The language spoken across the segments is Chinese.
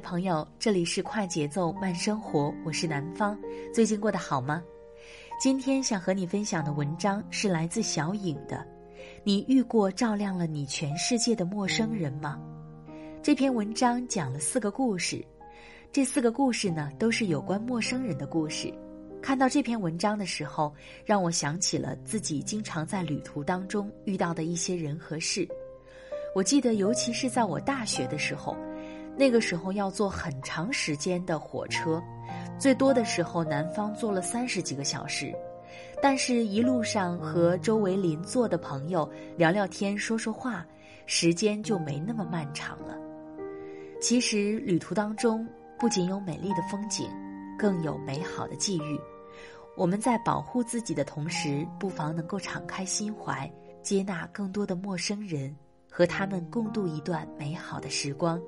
朋友，这里是快节奏慢生活，我是南方。最近过得好吗？今天想和你分享的文章是来自小影的。你遇过照亮了你全世界的陌生人吗？这篇文章讲了四个故事，这四个故事呢都是有关陌生人的故事。看到这篇文章的时候，让我想起了自己经常在旅途当中遇到的一些人和事。我记得，尤其是在我大学的时候。那个时候要坐很长时间的火车，最多的时候南方坐了三十几个小时，但是一路上和周围邻座的朋友聊聊天、说说话，时间就没那么漫长了。其实旅途当中不仅有美丽的风景，更有美好的际遇。我们在保护自己的同时，不妨能够敞开心怀，接纳更多的陌生人，和他们共度一段美好的时光。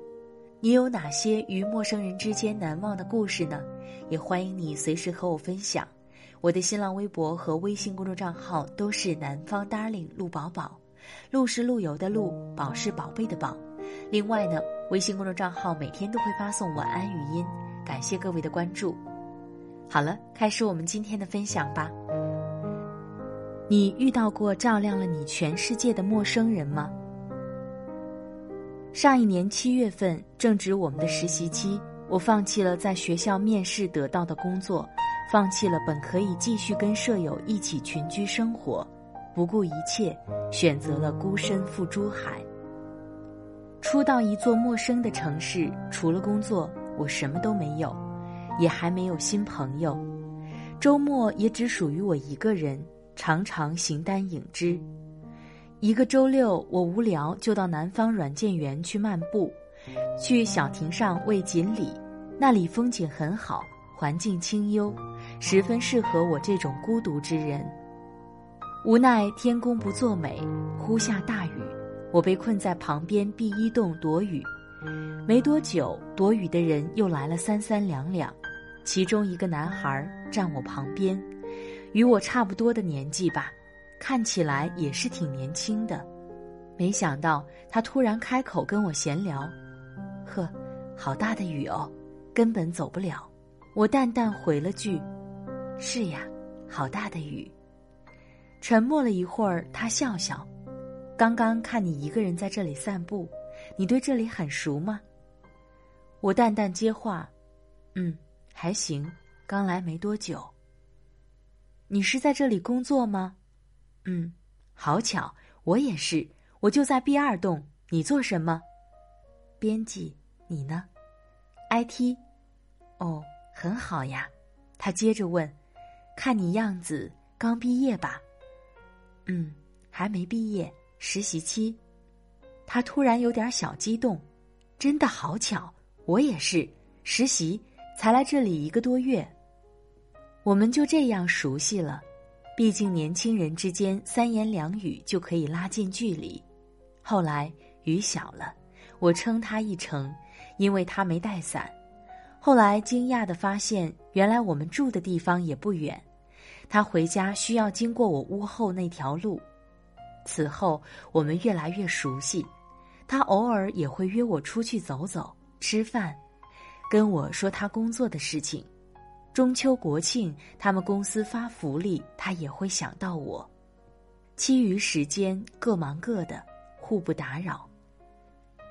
你有哪些与陌生人之间难忘的故事呢？也欢迎你随时和我分享。我的新浪微博和微信公众账号都是南方 darling 陆宝宝，陆是陆游的陆，宝是宝贝的宝。另外呢，微信公众账号每天都会发送晚安语音，感谢各位的关注。好了，开始我们今天的分享吧。你遇到过照亮了你全世界的陌生人吗？上一年七月份，正值我们的实习期，我放弃了在学校面试得到的工作，放弃了本可以继续跟舍友一起群居生活，不顾一切，选择了孤身赴珠海。初到一座陌生的城市，除了工作，我什么都没有，也还没有新朋友，周末也只属于我一个人，常常形单影只。一个周六，我无聊就到南方软件园去漫步，去小亭上喂锦鲤，那里风景很好，环境清幽，十分适合我这种孤独之人。无奈天公不作美，忽下大雨，我被困在旁边碧衣洞躲雨。没多久，躲雨的人又来了三三两两，其中一个男孩站我旁边，与我差不多的年纪吧。看起来也是挺年轻的，没想到他突然开口跟我闲聊：“呵，好大的雨哦，根本走不了。”我淡淡回了句：“是呀，好大的雨。”沉默了一会儿，他笑笑：“刚刚看你一个人在这里散步，你对这里很熟吗？”我淡淡接话：“嗯，还行，刚来没多久。”你是在这里工作吗？嗯，好巧，我也是，我就在 B 二栋。你做什么？编辑。你呢？IT。哦，很好呀。他接着问：“看你样子刚毕业吧？”嗯，还没毕业，实习期。他突然有点小激动。真的好巧，我也是实习，才来这里一个多月。我们就这样熟悉了。毕竟年轻人之间三言两语就可以拉近距离。后来雨小了，我称他一程，因为他没带伞。后来惊讶的发现，原来我们住的地方也不远。他回家需要经过我屋后那条路。此后，我们越来越熟悉。他偶尔也会约我出去走走、吃饭，跟我说他工作的事情。中秋国庆，他们公司发福利，他也会想到我。其余时间各忙各的，互不打扰。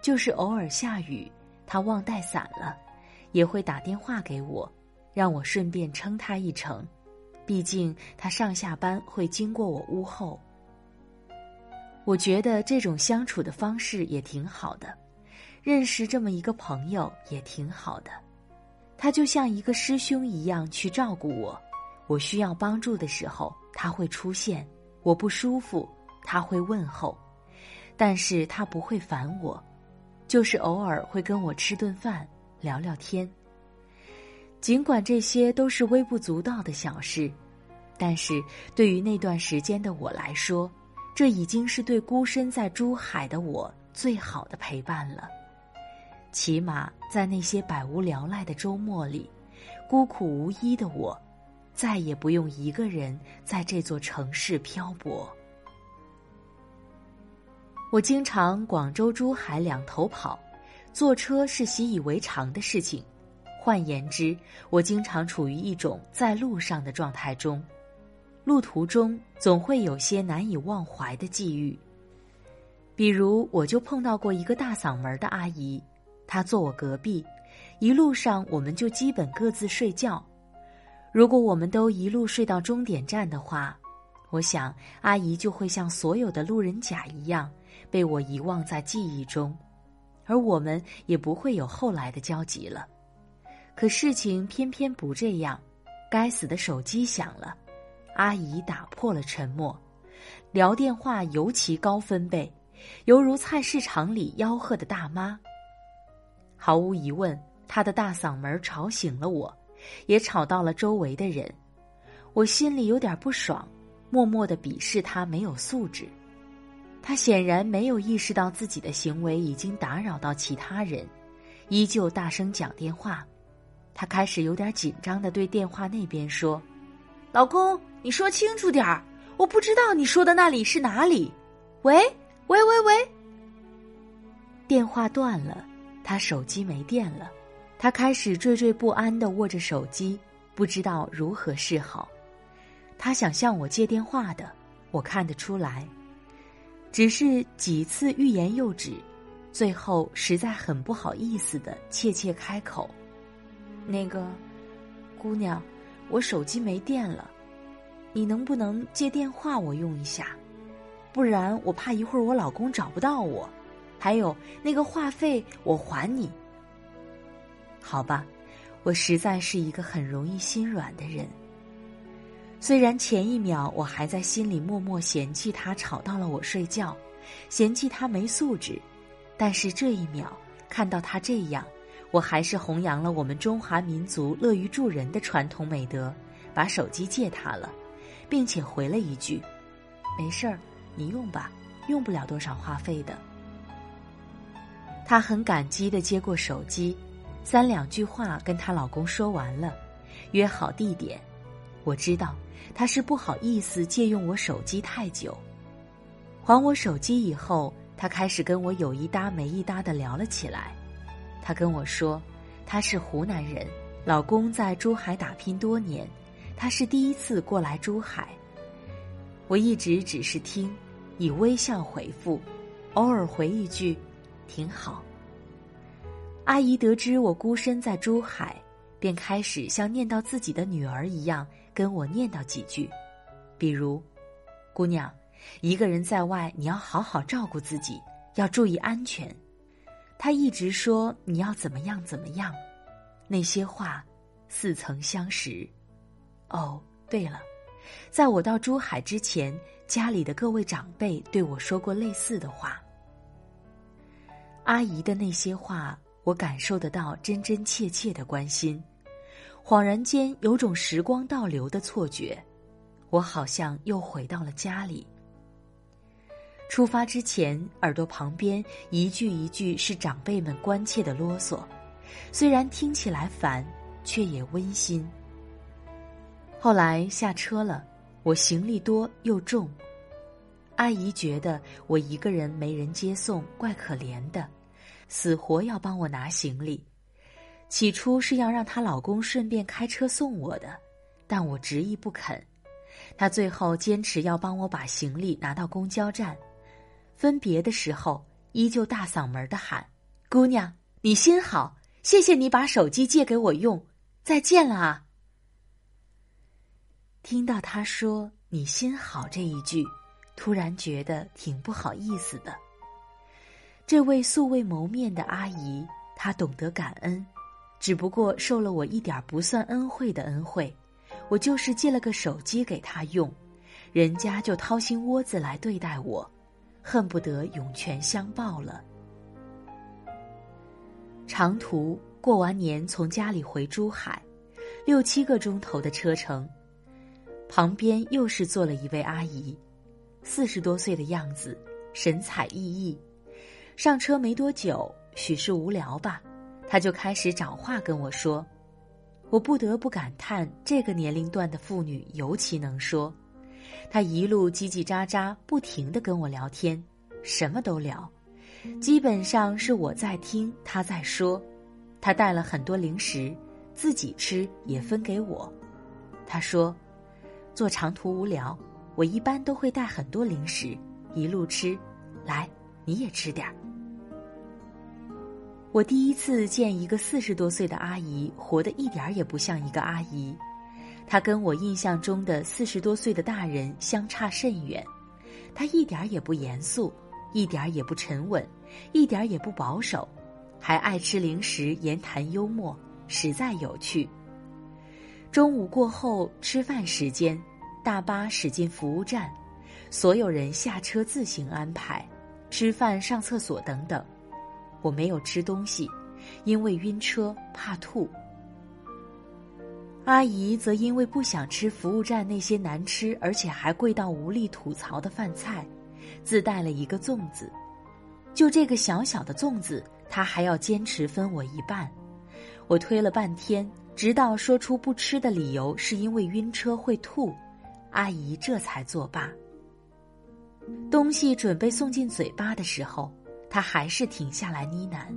就是偶尔下雨，他忘带伞了，也会打电话给我，让我顺便撑他一程。毕竟他上下班会经过我屋后。我觉得这种相处的方式也挺好的，认识这么一个朋友也挺好的。他就像一个师兄一样去照顾我，我需要帮助的时候他会出现，我不舒服他会问候，但是他不会烦我，就是偶尔会跟我吃顿饭聊聊天。尽管这些都是微不足道的小事，但是对于那段时间的我来说，这已经是对孤身在珠海的我最好的陪伴了。起码在那些百无聊赖的周末里，孤苦无依的我，再也不用一个人在这座城市漂泊。我经常广州、珠海两头跑，坐车是习以为常的事情。换言之，我经常处于一种在路上的状态中，路途中总会有些难以忘怀的际遇。比如，我就碰到过一个大嗓门的阿姨。他坐我隔壁，一路上我们就基本各自睡觉。如果我们都一路睡到终点站的话，我想阿姨就会像所有的路人甲一样被我遗忘在记忆中，而我们也不会有后来的交集了。可事情偏偏不这样，该死的手机响了，阿姨打破了沉默，聊电话尤其高分贝，犹如菜市场里吆喝的大妈。毫无疑问，他的大嗓门吵醒了我，也吵到了周围的人。我心里有点不爽，默默的鄙视他没有素质。他显然没有意识到自己的行为已经打扰到其他人，依旧大声讲电话。他开始有点紧张的对电话那边说：“老公，你说清楚点儿，我不知道你说的那里是哪里。”喂喂喂喂，电话断了。他手机没电了，他开始惴惴不安的握着手机，不知道如何是好。他想向我借电话的，我看得出来，只是几次欲言又止，最后实在很不好意思的怯怯开口：“那个姑娘，我手机没电了，你能不能借电话我用一下？不然我怕一会儿我老公找不到我。”还有那个话费，我还你。好吧，我实在是一个很容易心软的人。虽然前一秒我还在心里默默嫌弃他吵到了我睡觉，嫌弃他没素质，但是这一秒看到他这样，我还是弘扬了我们中华民族乐于助人的传统美德，把手机借他了，并且回了一句：“没事儿，你用吧，用不了多少话费的。”她很感激的接过手机，三两句话跟她老公说完了，约好地点。我知道她是不好意思借用我手机太久。还我手机以后，她开始跟我有一搭没一搭的聊了起来。她跟我说，她是湖南人，老公在珠海打拼多年，她是第一次过来珠海。我一直只是听，以微笑回复，偶尔回一句。挺好。阿姨得知我孤身在珠海，便开始像念叨自己的女儿一样跟我念叨几句，比如：“姑娘，一个人在外，你要好好照顾自己，要注意安全。”她一直说你要怎么样怎么样，那些话似曾相识。哦，对了，在我到珠海之前，家里的各位长辈对我说过类似的话。阿姨的那些话，我感受得到真真切切的关心，恍然间有种时光倒流的错觉，我好像又回到了家里。出发之前，耳朵旁边一句一句是长辈们关切的啰嗦，虽然听起来烦，却也温馨。后来下车了，我行李多又重。阿姨觉得我一个人没人接送，怪可怜的，死活要帮我拿行李。起初是要让她老公顺便开车送我的，但我执意不肯。她最后坚持要帮我把行李拿到公交站。分别的时候，依旧大嗓门的喊：“姑娘，你心好，谢谢你把手机借给我用，再见了啊！”听到他说“你心好”这一句，突然觉得挺不好意思的。这位素未谋面的阿姨，她懂得感恩，只不过受了我一点不算恩惠的恩惠。我就是借了个手机给她用，人家就掏心窝子来对待我。恨不得涌泉相报了。长途过完年从家里回珠海，六七个钟头的车程，旁边又是坐了一位阿姨，四十多岁的样子，神采奕奕。上车没多久，许是无聊吧，他就开始找话跟我说。我不得不感叹，这个年龄段的妇女尤其能说。他一路叽叽喳喳，不停的跟我聊天，什么都聊，基本上是我在听，他在说。他带了很多零食，自己吃也分给我。他说，坐长途无聊，我一般都会带很多零食，一路吃。来，你也吃点儿。我第一次见一个四十多岁的阿姨，活得一点儿也不像一个阿姨。她跟我印象中的四十多岁的大人相差甚远，她一点也不严肃，一点也不沉稳，一点也不保守，还爱吃零食，言谈幽默，实在有趣。中午过后吃饭时间，大巴驶进服务站，所有人下车自行安排吃饭、上厕所等等。我没有吃东西，因为晕车怕吐。阿姨则因为不想吃服务站那些难吃而且还贵到无力吐槽的饭菜，自带了一个粽子。就这个小小的粽子，她还要坚持分我一半。我推了半天，直到说出不吃的理由是因为晕车会吐，阿姨这才作罢。东西准备送进嘴巴的时候，他还是停下来呢喃：“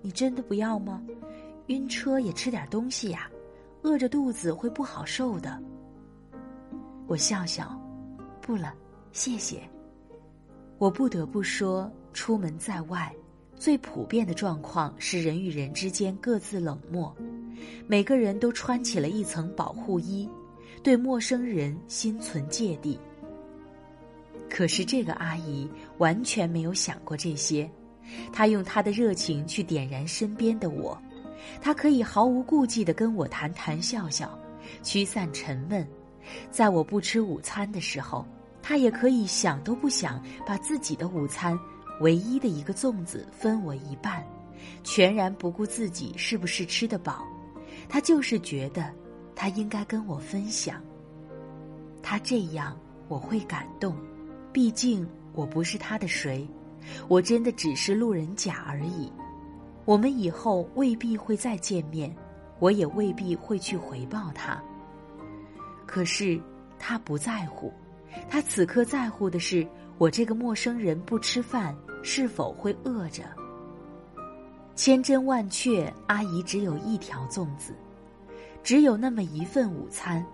你真的不要吗？晕车也吃点东西呀。”饿着肚子会不好受的。我笑笑，不了，谢谢。我不得不说，出门在外，最普遍的状况是人与人之间各自冷漠，每个人都穿起了一层保护衣，对陌生人心存芥蒂。可是这个阿姨完全没有想过这些，她用她的热情去点燃身边的我。她可以毫无顾忌地跟我谈谈笑笑，驱散沉闷。在我不吃午餐的时候，他也可以想都不想把自己的午餐唯一的一个粽子分我一半，全然不顾自己是不是吃得饱。他就是觉得他应该跟我分享。他这样我会感动，毕竟我不是他的谁，我真的只是路人甲而已。我们以后未必会再见面，我也未必会去回报他。可是他不在乎，他此刻在乎的是我这个陌生人不吃饭是否会饿着。千真万确，阿姨只有一条粽子，只有那么一份午餐，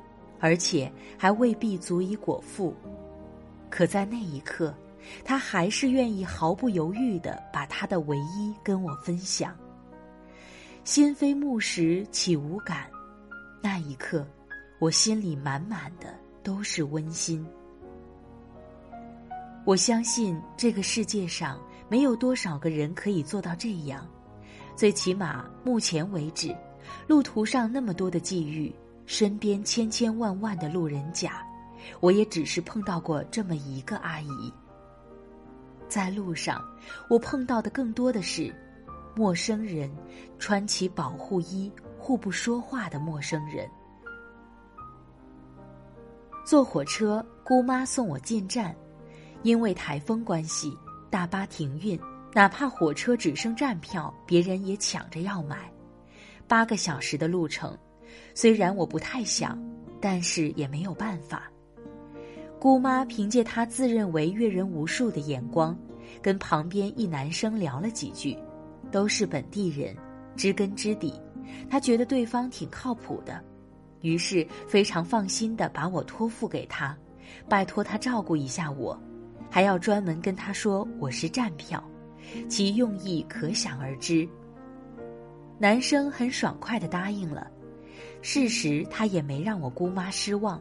而且还未必足以果腹。可在那一刻。他还是愿意毫不犹豫的把他的唯一跟我分享。心非木石岂无感？那一刻，我心里满满的都是温馨。我相信这个世界上没有多少个人可以做到这样，最起码目前为止，路途上那么多的际遇，身边千千万万的路人甲，我也只是碰到过这么一个阿姨。在路上，我碰到的更多的是陌生人，穿起保护衣、互不说话的陌生人。坐火车，姑妈送我进站，因为台风关系，大巴停运，哪怕火车只剩站票，别人也抢着要买。八个小时的路程，虽然我不太想，但是也没有办法。姑妈凭借她自认为阅人无数的眼光，跟旁边一男生聊了几句，都是本地人，知根知底。她觉得对方挺靠谱的，于是非常放心的把我托付给他，拜托他照顾一下我，还要专门跟他说我是站票，其用意可想而知。男生很爽快的答应了，事实他也没让我姑妈失望。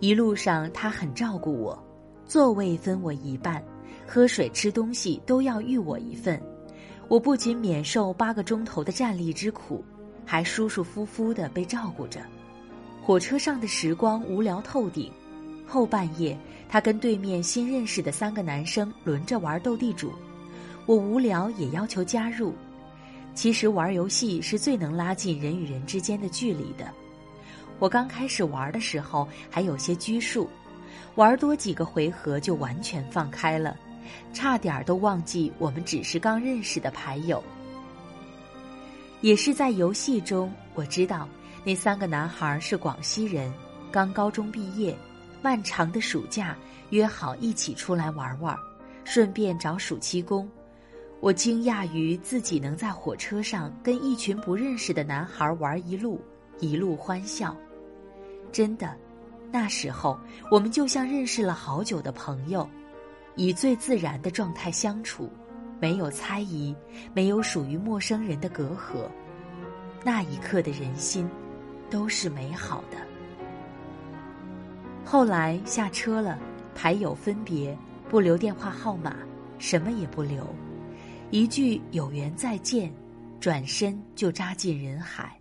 一路上他很照顾我，座位分我一半，喝水吃东西都要预我一份。我不仅免受八个钟头的站立之苦，还舒舒服服的被照顾着。火车上的时光无聊透顶，后半夜他跟对面新认识的三个男生轮着玩斗地主，我无聊也要求加入。其实玩游戏是最能拉近人与人之间的距离的。我刚开始玩的时候还有些拘束，玩多几个回合就完全放开了，差点都忘记我们只是刚认识的牌友。也是在游戏中，我知道那三个男孩是广西人，刚高中毕业，漫长的暑假约好一起出来玩玩，顺便找暑期工。我惊讶于自己能在火车上跟一群不认识的男孩玩一路，一路欢笑。真的，那时候我们就像认识了好久的朋友，以最自然的状态相处，没有猜疑，没有属于陌生人的隔阂。那一刻的人心，都是美好的。后来下车了，牌友分别，不留电话号码，什么也不留，一句有缘再见，转身就扎进人海。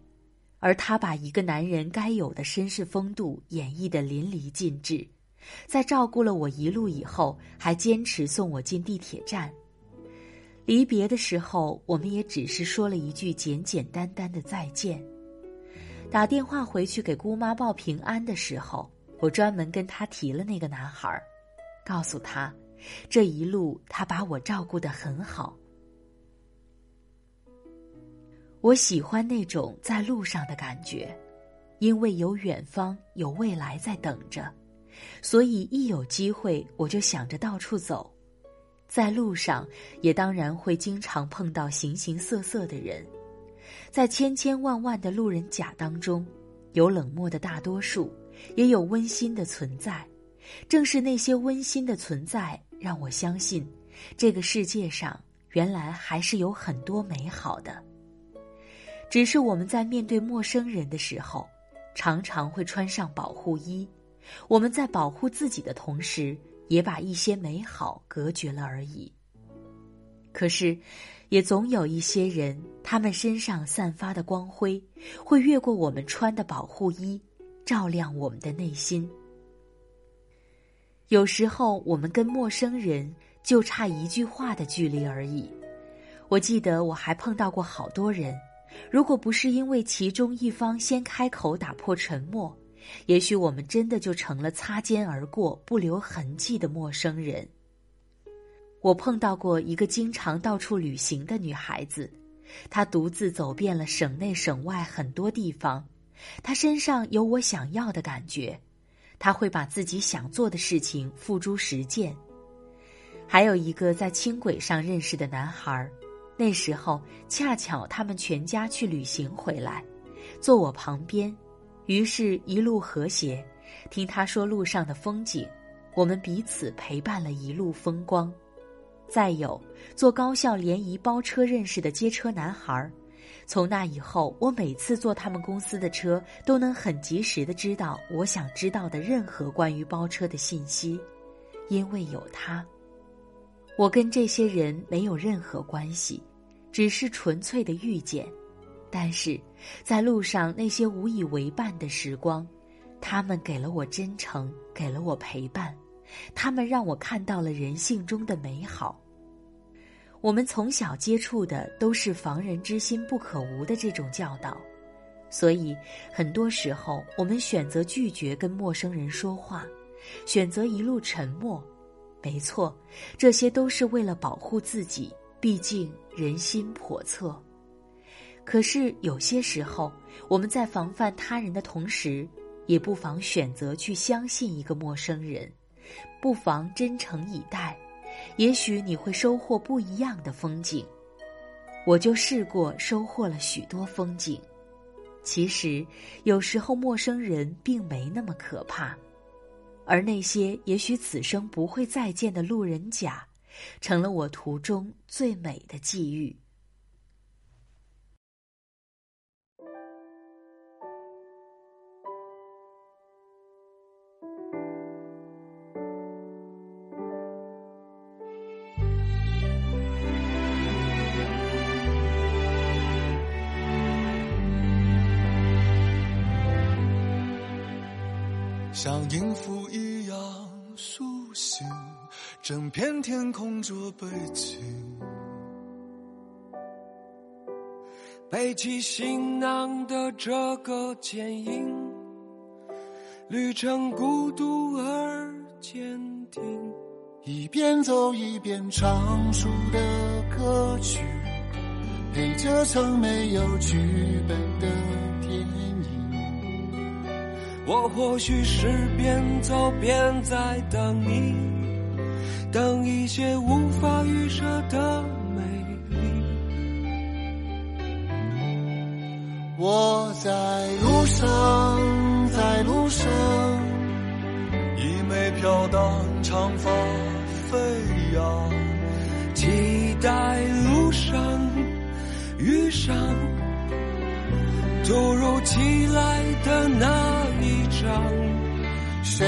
而他把一个男人该有的绅士风度演绎得淋漓尽致，在照顾了我一路以后，还坚持送我进地铁站。离别的时候，我们也只是说了一句简简单单的再见。打电话回去给姑妈报平安的时候，我专门跟他提了那个男孩，告诉他，这一路他把我照顾得很好。我喜欢那种在路上的感觉，因为有远方，有未来在等着，所以一有机会我就想着到处走。在路上，也当然会经常碰到形形色色的人，在千千万万的路人甲当中，有冷漠的大多数，也有温馨的存在。正是那些温馨的存在，让我相信，这个世界上原来还是有很多美好的。只是我们在面对陌生人的时候，常常会穿上保护衣。我们在保护自己的同时，也把一些美好隔绝了而已。可是，也总有一些人，他们身上散发的光辉，会越过我们穿的保护衣，照亮我们的内心。有时候，我们跟陌生人就差一句话的距离而已。我记得我还碰到过好多人。如果不是因为其中一方先开口打破沉默，也许我们真的就成了擦肩而过、不留痕迹的陌生人。我碰到过一个经常到处旅行的女孩子，她独自走遍了省内省外很多地方，她身上有我想要的感觉，她会把自己想做的事情付诸实践。还有一个在轻轨上认识的男孩。那时候恰巧他们全家去旅行回来，坐我旁边，于是一路和谐，听他说路上的风景，我们彼此陪伴了一路风光。再有坐高校联谊包车认识的接车男孩，从那以后，我每次坐他们公司的车，都能很及时的知道我想知道的任何关于包车的信息，因为有他。我跟这些人没有任何关系。只是纯粹的遇见，但是，在路上那些无以为伴的时光，他们给了我真诚，给了我陪伴，他们让我看到了人性中的美好。我们从小接触的都是“防人之心不可无”的这种教导，所以很多时候我们选择拒绝跟陌生人说话，选择一路沉默。没错，这些都是为了保护自己。毕竟人心叵测，可是有些时候，我们在防范他人的同时，也不妨选择去相信一个陌生人，不妨真诚以待，也许你会收获不一样的风景。我就试过收获了许多风景。其实，有时候陌生人并没那么可怕，而那些也许此生不会再见的路人甲，成了我途中最美的际遇。像音符一，整片天空做背景。背起行囊的这个剪影，旅程孤独而坚定。一边走一边唱出的歌曲，陪这场没有剧本的电影。我或许是边走边在等你，等一些无法预设的美丽。我在路上，在路上，一枚飘荡长发飞扬，期待路上遇上突如其来的那。谁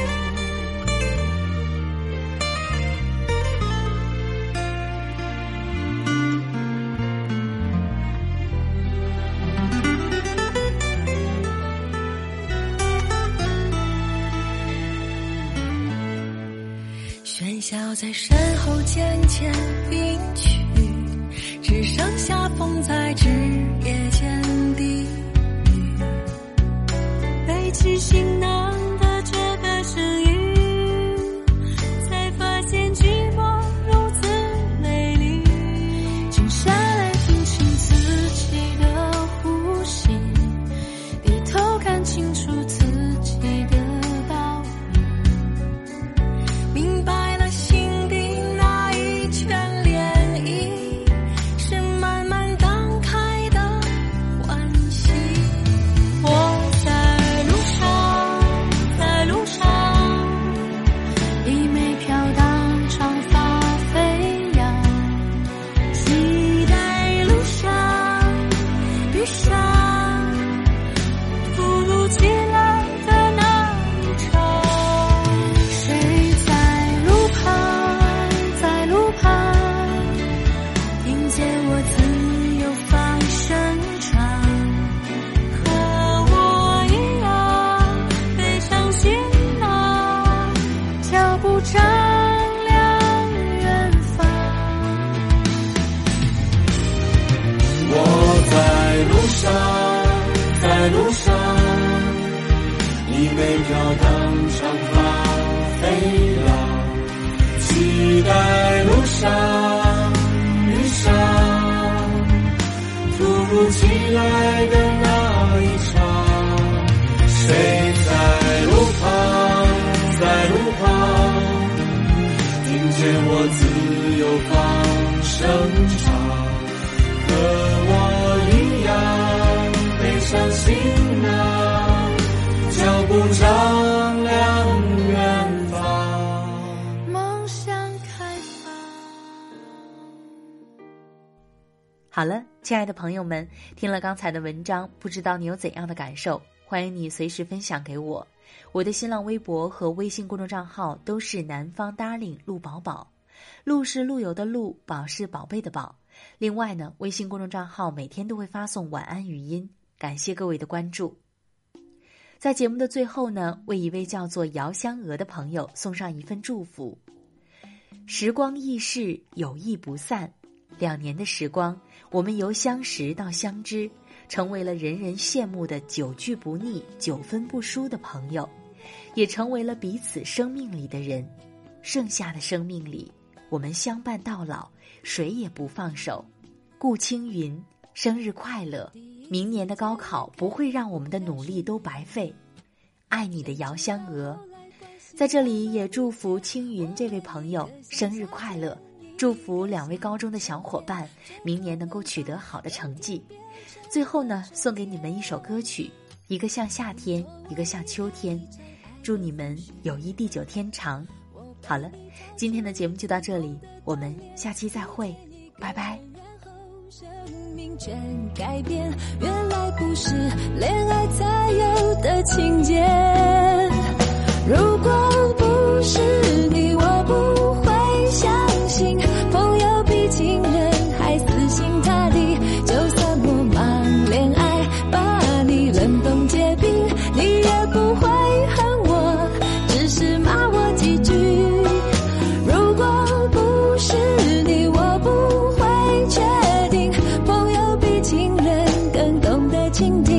我在身后渐渐隐去，只剩下风在枝叶间低好了。亲爱的朋友们，听了刚才的文章，不知道你有怎样的感受？欢迎你随时分享给我。我的新浪微博和微信公众账号都是南方 darling 陆宝宝，陆是陆游的陆，宝是宝贝的宝。另外呢，微信公众账号每天都会发送晚安语音，感谢各位的关注。在节目的最后呢，为一位叫做姚香娥的朋友送上一份祝福：时光易逝，友谊不散。两年的时光，我们由相识到相知，成为了人人羡慕的久聚不腻、九分不输的朋友，也成为了彼此生命里的人。剩下的生命里，我们相伴到老，谁也不放手。顾青云，生日快乐！明年的高考不会让我们的努力都白费。爱你的姚香娥，在这里也祝福青云这位朋友生日快乐，祝福两位高中的小伙伴明年能够取得好的成绩。最后呢，送给你们一首歌曲，一个像夏天，一个像秋天，祝你们友谊地久天长。好了，今天的节目就到这里，我们下期再会，拜拜。全改变，原来不是恋爱才有的情节。如果不是你，懂